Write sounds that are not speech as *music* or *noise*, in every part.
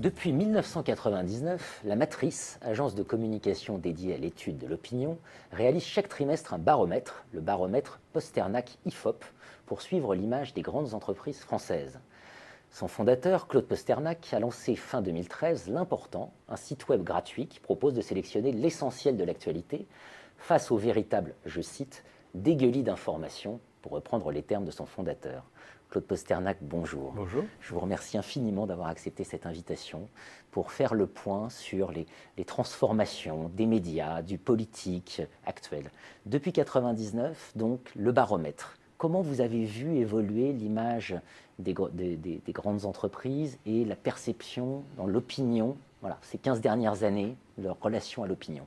Depuis 1999, la Matrice, agence de communication dédiée à l'étude de l'opinion, réalise chaque trimestre un baromètre, le baromètre Posternac-IFOP, pour suivre l'image des grandes entreprises françaises. Son fondateur, Claude Posternac, a lancé fin 2013 l'important, un site web gratuit qui propose de sélectionner l'essentiel de l'actualité face au véritable, je cite, dégueulis d'informations, pour reprendre les termes de son fondateur. Claude Posternac, bonjour. Bonjour. Je vous remercie infiniment d'avoir accepté cette invitation pour faire le point sur les, transformations des médias, du politique actuel. Depuis 1999, donc, le baromètre. Comment vous avez vu évoluer l'image des, des, grandes entreprises et la perception dans l'opinion, voilà, ces 15 dernières années, leur relation à l'opinion?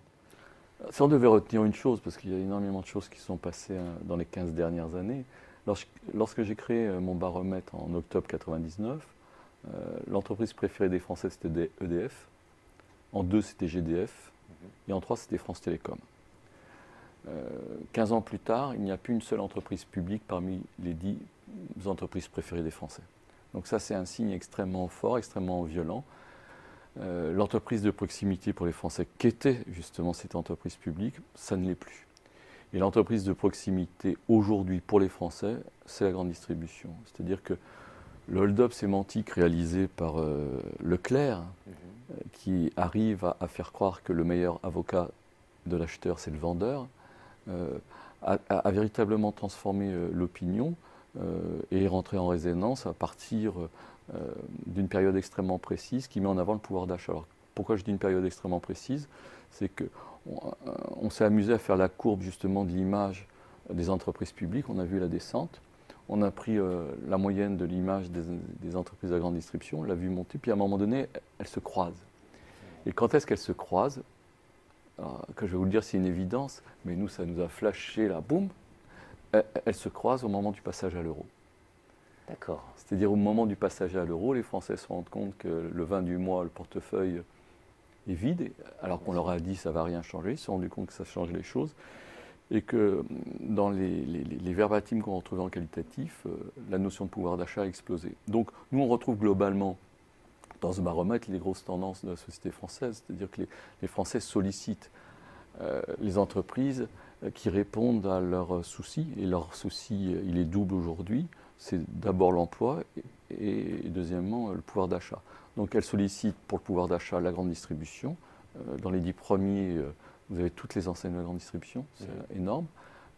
Si on devait retenir une chose, parce qu'il y a énormément de choses qui sont passées hein, dans les 15 dernières années, Lorsque, j'ai créé euh, mon baromètre en octobre 1999, euh, l'entreprise préférée des Français c'était EDF, en deux c'était GDF, mhm. et en trois c'était France Télécom. Euh, 15 ans plus tard, il n'y a plus une seule entreprise publique parmi les dix entreprises préférées des Français. Donc ça c'est un signe extrêmement fort, extrêmement violent. Euh, l'entreprise de proximité pour les Français, qu'était justement cette entreprise publique, ça ne l'est plus. Et l'entreprise de proximité aujourd'hui pour les Français, c'est la grande distribution. C'est-à-dire que le hold-up sémantique réalisé par euh, Leclerc, mhm. euh, qui arrive à, faire croire que le meilleur avocat de l'acheteur, c'est le vendeur, euh, a, véritablement transformé l'opinion et est rentré en résonance à partir d'une période extrêmement précise qui met en avant le pouvoir d'achat. Alors pourquoi je dis une période extrêmement précise? C'est que on, s'est amusé à faire la courbe justement de l'image des entreprises publiques. On a vu la descente. On a pris euh, la moyenne de l'image des, entreprises à grande distribution, on l'a vu monter, puis à un moment donné, elles se croisent. Et quand est-ce qu'elles se croisent Que je vais vous le dire, c'est une évidence, mais nous, ça nous a flashé là, boum Elles se croisent au moment du passage à l'euro. D'accord. C'est-à-dire au moment du passage à l'euro, les Français se rendent compte que le 20 du mois, le portefeuille est vide, alors qu'on leur a dit ça va rien changer, ils se sont rendus compte que ça change les choses, et que dans les, les, verbatims qu'on retrouvait en qualitatif, euh, la notion de pouvoir d'achat a explosé. Donc nous, on retrouve globalement dans ce baromètre les grosses tendances de la société française, c'est-à-dire que les, Français sollicitent euh, les entreprises euh, qui répondent à leurs soucis, et leur souci, il est double aujourd'hui, c'est d'abord l'emploi et, deuxièmement le pouvoir d'achat. Donc elle sollicite pour le pouvoir d'achat la grande distribution. Euh, dans les dix premiers, euh, vous avez toutes les enseignes de la grande distribution, c'est énorme.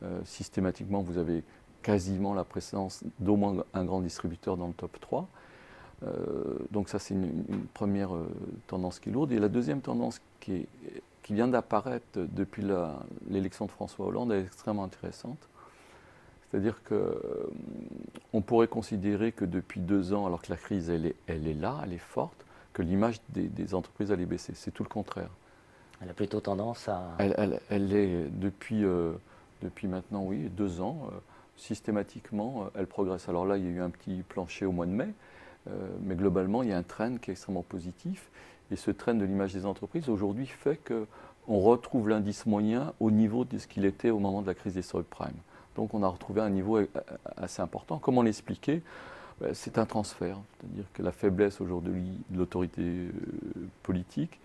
Euh, systématiquement, vous avez quasiment la présence d'au moins un grand distributeur dans le top 3. donc ça, c'est une, première tendance qui est lourde. Et la deuxième tendance qui, qui vient d'apparaître depuis l'élection de François Hollande est extrêmement intéressante. C'est-à-dire qu'on pourrait considérer que depuis deux ans, alors que la crise elle est, elle est là, elle est forte, que l'image des, entreprises allait baisser. C'est tout le contraire. Elle a plutôt tendance à... Elle, elle, est depuis, euh, depuis maintenant, oui, deux ans, euh, systématiquement, euh, elle progresse. Alors là, il y a eu un petit plancher au mois de mai, mais globalement, il y a un trend qui est extrêmement positif. Et ce trend de l'image des entreprises, aujourd'hui, fait qu'on retrouve l'indice moyen au niveau de ce qu'il était au moment de la crise des subprimes. Donc on a retrouvé un niveau euh, assez important. Comment l'expliquer ben, C'est un transfert, c'est-à-dire que la faiblesse aujourd'hui de l'autorité euh, politique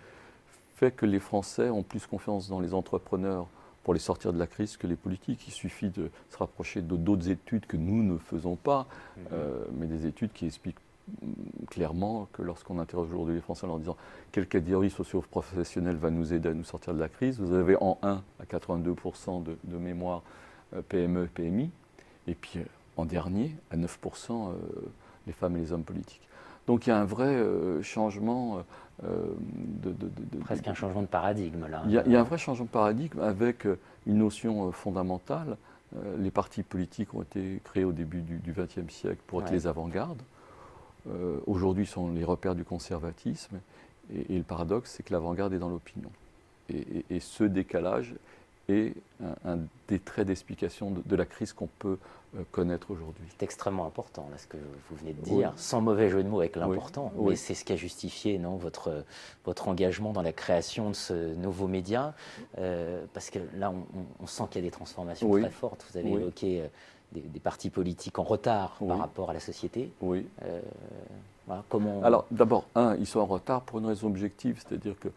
fait que les Français ont plus confiance dans les entrepreneurs pour les sortir de la crise que les politiques. Il suffit de se rapprocher d'autres études que nous ne faisons pas, euh, mais des études qui expliquent mm, clairement que lorsqu'on interroge aujourd'hui les Français en leur disant quelle catégorie socio-professionnelle va nous aider à nous sortir de la crise, vous avez en 1 à 82% de mémoire euh, PME, PMI, et puis euh, en dernier, à 9%, euh, les femmes et les hommes politiques. Donc il y a un vrai changement de, Presque un changement de paradigme là. Il y, a, un vrai changement de paradigme avec une notion fondamentale. les partis politiques ont été créés au début du XXe siècle pour être les avant-gardes. Aujourd'hui sont les repères du conservatisme. Et, le paradoxe, c'est que l'avant-garde est dans l'opinion. et, ce décalage et un, des traits d'explication de, la crise qu'on peut euh, connaître aujourd'hui. C'est extrêmement important, là, ce que vous venez de dire, sans mauvais jeu de mots avec l'important, mais c'est ce qui a justifié non, votre, votre engagement dans la création de ce nouveau média, euh, parce que là, on, sent qu'il y a des transformations très fortes. Vous avez évoqué euh, des, partis politiques en retard par rapport à la société. Oui. comment... Alors d'abord, un, ils sont en retard pour une raison objective, c'est-à-dire que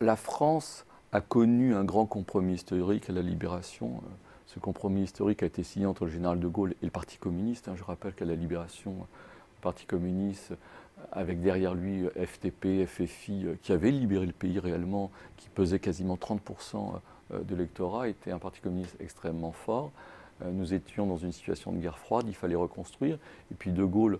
la, France a connu un grand compromis historique à la libération. Ce compromis historique a été signé entre le général de Gaulle et le Parti communiste. Hein. Je rappelle qu'à la libération, le Parti communiste, avec derrière lui FTP, FFI, qui avait libéré le pays réellement, qui pesait quasiment 30% de l'électorat, était un Parti communiste extrêmement fort. Nous étions dans une situation de guerre froide, il fallait reconstruire. Et puis De Gaulle euh,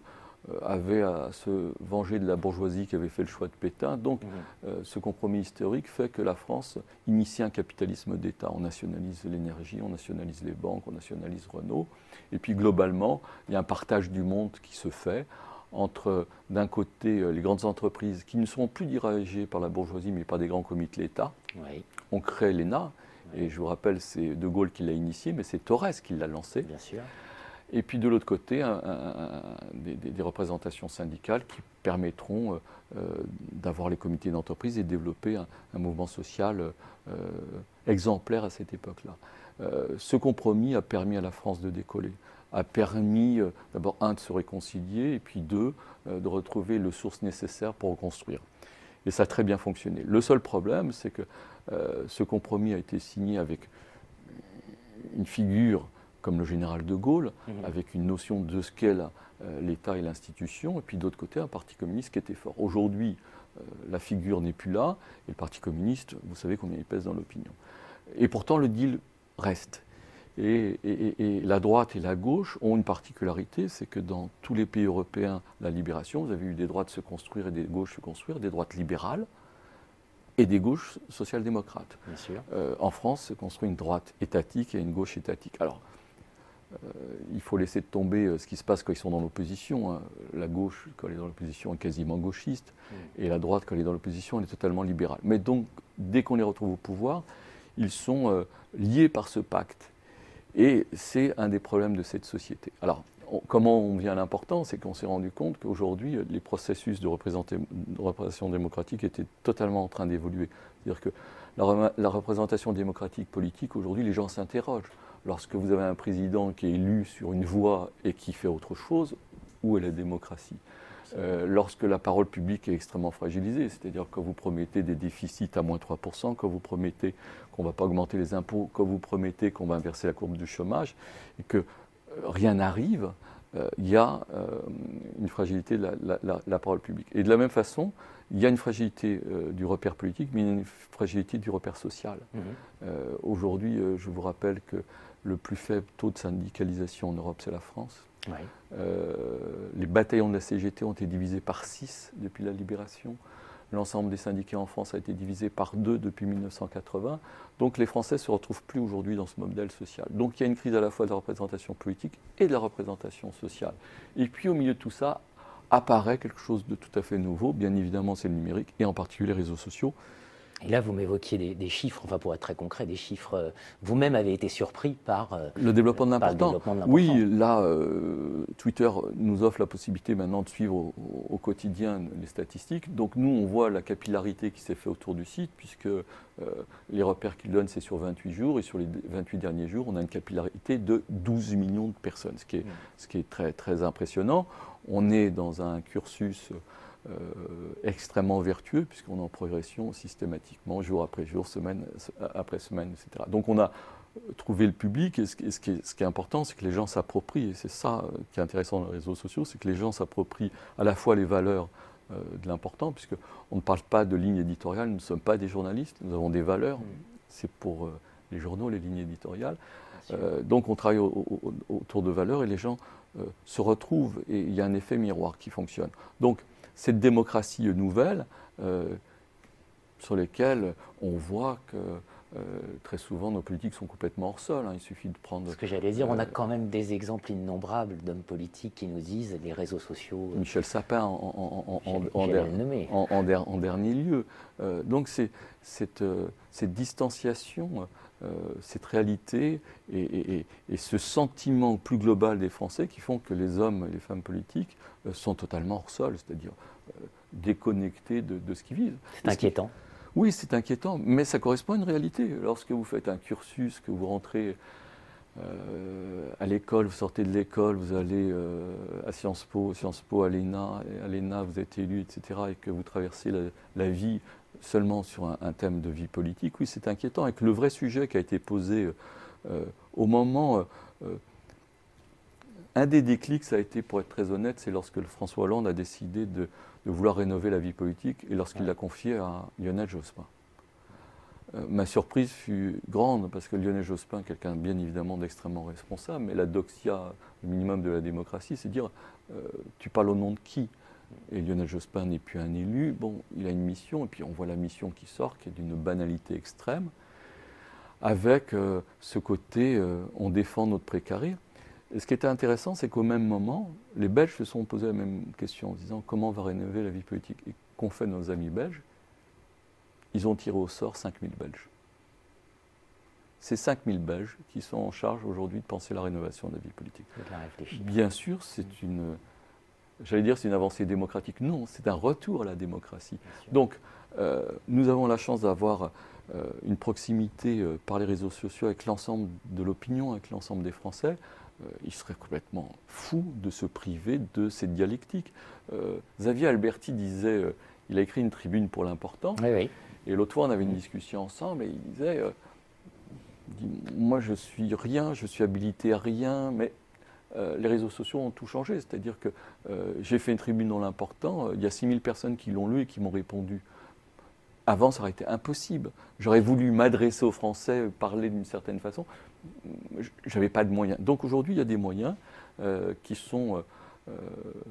avait à se venger de la bourgeoisie qui avait fait le choix de Pétain. Donc mhm. euh, ce compromis historique fait que la France initie un capitalisme d'État. On nationalise l'énergie, on nationalise les banques, on nationalise Renault. Et puis globalement, il y a un partage du monde qui se fait entre d'un côté euh, les grandes entreprises qui ne sont plus dirigées par la bourgeoisie mais par des grands comités de l'État. On crée l'ENA. Et je vous rappelle, c'est De Gaulle qui l'a initié, mais c'est Torres qui l'a lancé. Bien sûr. Et puis de l'autre côté, des, représentations syndicales qui permettront euh, euh, d'avoir les comités d'entreprise et de développer un, mouvement social euh, exemplaire à cette époque-là. ce compromis a permis à la France de décoller, a permis d'abord, un, de se réconcilier, et puis deux, de retrouver les sources nécessaires pour reconstruire. Et ça a très bien fonctionné. Le seul problème, c'est que ce compromis a été signé avec une figure comme le général de Gaulle, mhm. avec une notion de ce qu'est euh, l'État et l'institution, et puis d'autre côté un parti communiste qui était fort. Aujourd'hui, euh, la figure n'est plus là, et le parti communiste, vous savez combien il pèse dans l'opinion. Et pourtant, le deal reste. Et, la droite et la gauche ont une particularité, c'est que dans tous les pays européens, la libération, vous avez eu des droites se construire et des gauches se construire, des droites libérales et des gauches social-démocrates. Euh, en France, se construit une droite étatique et une gauche étatique. Alors, il faut laisser tomber euh, ce qui se passe quand ils sont dans l'opposition. Hein. La gauche, quand elle est dans l'opposition, est quasiment gauchiste, mm. et la droite, quand elle est dans l'opposition, elle est totalement libérale. Mais donc, dès qu'on les retrouve au pouvoir, ils sont euh, liés par ce pacte. Et c'est un des problèmes de cette société. Alors, comment on vient à l'important C'est qu'on s'est rendu compte qu'aujourd'hui, les processus de, représentation démocratique étaient totalement en train d'évoluer. C'est-à-dire que la représentation démocratique politique, aujourd'hui, les gens s'interrogent lorsque vous avez un président qui est élu sur une voie et qui fait autre chose, où est la démocratie euh, lorsque la parole publique est extrêmement fragilisée, c'est-à-dire quand vous promettez des déficits à moins 3%, quand vous promettez qu'on ne va pas augmenter les impôts, quand vous promettez qu'on va inverser la courbe du chômage, et que euh, rien n'arrive, euh, il y a une fragilité de la, parole publique. Et de la même façon, il y a une fragilité du repère politique, mais il y a une fragilité du repère social. Mmh. Aujourd'hui, je vous rappelle que le plus faible taux de syndicalisation en Europe, c'est la France. Euh, les bataillons de la CGT ont été divisés par 6 depuis la libération. L'ensemble des syndicats en France a été divisé par 2 depuis 1980. Donc les Français ne se retrouvent plus aujourd'hui dans ce modèle social. Donc il y a une crise à la fois de la représentation politique et de la représentation sociale. Et puis au milieu de tout ça apparaît quelque chose de tout à fait nouveau. Bien évidemment, c'est le numérique et en particulier les réseaux sociaux. Et là, vous m'évoquiez des, chiffres, enfin pour être très concret, des chiffres. Euh, vous-même avez été surpris par euh, le développement de l'important. Oui, là, euh, Twitter nous offre la possibilité maintenant de suivre au, quotidien les statistiques. Donc nous, on voit la capillarité qui s'est faite autour du site, puisque les repères qu'il donne, c'est sur 28 jours, et sur les 28 derniers jours, on a une capillarité de 12 millions de personnes, ce qui est, mmh. ce qui est très, très impressionnant. On est dans un cursus euh, extrêmement vertueux, puisqu'on est en progression systématiquement, jour après jour, semaine après semaine, etc. Donc on a trouvé le public, et ce, qui, est, ce qui est, important, c'est que les gens s'approprient, et c'est ça euh, qui est intéressant dans les réseaux sociaux, c'est que les gens s'approprient à la fois les valeurs euh, de l'important, puisqu'on ne parle pas de ligne éditoriale, nous ne sommes pas des journalistes, nous avons des valeurs, mmh. c'est pour les journaux, les lignes éditoriales. donc on travaille autour de valeurs et les gens se retrouvent et il y a un effet miroir qui fonctionne. Donc cette démocratie nouvelle euh, sur lesquelles on voit que euh, très souvent nos politiques sont complètement hors sol. Hein. Il suffit de prendre. Ce que j'allais dire, on a euh, quand même des exemples innombrables d'hommes politiques qui nous disent les réseaux sociaux. Michel Sapin en, en, dernier lieu. donc c'est cette, cette, distanciation, cette réalité et, et, ce sentiment plus global des Français qui font que les hommes et les femmes politiques euh, sont totalement hors sol, c'est-à-dire euh, déconnectés de, ce qu'ils vivent. C'est inquiétant. Oui, c'est inquiétant, mais ça correspond à une réalité. Lorsque vous faites un cursus, que vous rentrez euh, à l'école, vous sortez de l'école, vous allez à Sciences Po, Sciences Po à l'ENA, à l'ENA vous êtes élu, etc., et que vous traversez la, vie seulement sur un, thème de vie politique, oui, c'est inquiétant. Et que le vrai sujet qui a été posé au moment un des déclics, ça a été, pour être très honnête, c'est lorsque François Hollande a décidé de, vouloir rénover la vie politique et lorsqu'il l'a confié à Lionel Jospin. Euh, ma surprise fut grande parce que Lionel Jospin, quelqu'un bien évidemment d'extrêmement responsable, mais la doxia, le minimum de la démocratie, c'est dire euh, tu parles au nom de qui? Et Lionel Jospin n'est plus un élu. Bon, il a une mission, et puis on voit la mission qui sort, qui est d'une banalité extrême, avec euh, ce côté on défend notre précarité ce qui était intéressant, c'est qu'au même moment, les Belges se sont posés la même question en disant comment on va rénover la vie politique Et qu'ont fait nos amis belges? Ils ont tiré au sort 5000 Belges. C'est 5000 Belges qui sont en charge aujourd'hui de penser la rénovation de la vie politique. Bien sûr, c'est une, j'allais dire, c'est une avancée démocratique. Non, c'est un retour à la démocratie. Donc, euh, nous avons la chance d'avoir euh, une proximité euh, par les réseaux sociaux avec l'ensemble de l'opinion, avec l'ensemble des Français. Il serait complètement fou de se priver de cette dialectique. Xavier Alberti disait, il a écrit une tribune pour l'important, et l'autre fois on avait une discussion ensemble, et il disait, moi je suis rien, je suis habilité à rien, mais les réseaux sociaux ont tout changé. C'est-à-dire que j'ai fait une tribune dans l'important, il y a 6000 personnes qui l'ont lu et qui m'ont répondu. Avant, ça aurait été impossible. J'aurais voulu m'adresser aux Français, parler d'une certaine façon j'avais pas de moyens. Donc aujourd'hui, il y a des moyens euh, qui sont euh, euh,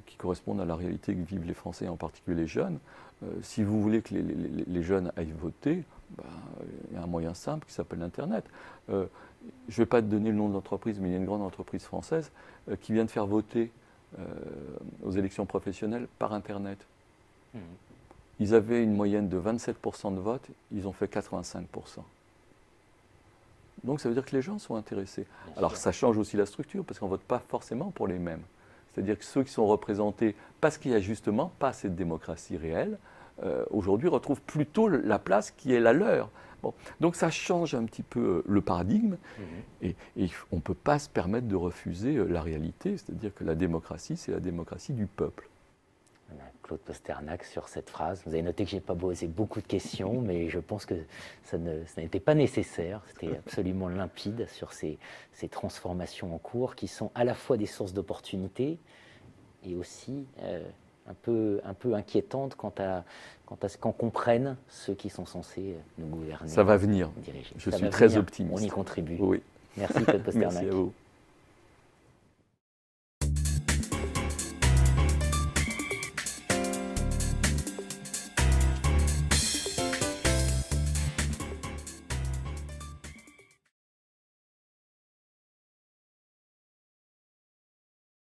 qui correspondent à la réalité que vivent les Français, en particulier les jeunes. si vous voulez que les, jeunes aillent voter, ben, il y a un moyen simple qui s'appelle Internet. Je ne vais pas te donner le nom de l'entreprise, mais il y a une grande entreprise française qui vient de faire voter aux élections professionnelles par Internet. Mmh. Ils avaient une moyenne de 27% de vote, ils ont fait 85%. Donc ça veut dire que les gens sont intéressés. Alors ça change aussi la structure, parce qu'on ne vote pas forcément pour les mêmes. C'est-à-dire que ceux qui sont représentés, parce qu'il n'y a justement pas cette démocratie réelle, euh, aujourd'hui retrouvent plutôt la place qui est la leur. Bon. Donc ça change un petit peu euh, le paradigme, mhm. et, on ne peut pas se permettre de refuser euh, la réalité, c'est-à-dire que la démocratie, c'est la démocratie du peuple. Claude Posternac sur cette phrase. Vous avez noté que je n'ai pas posé beaucoup de questions, mais je pense que ça n'était pas nécessaire. C'était absolument limpide sur ces, transformations en cours qui sont à la fois des sources d'opportunités et aussi euh, un, peu, un peu inquiétantes quant à, quant à ce qu'on comprenne ceux qui sont censés nous gouverner. Ça va venir. Je suis très optimiste. On y contribue. Oui. Merci Claude Posternac. *laughs* Merci à vous.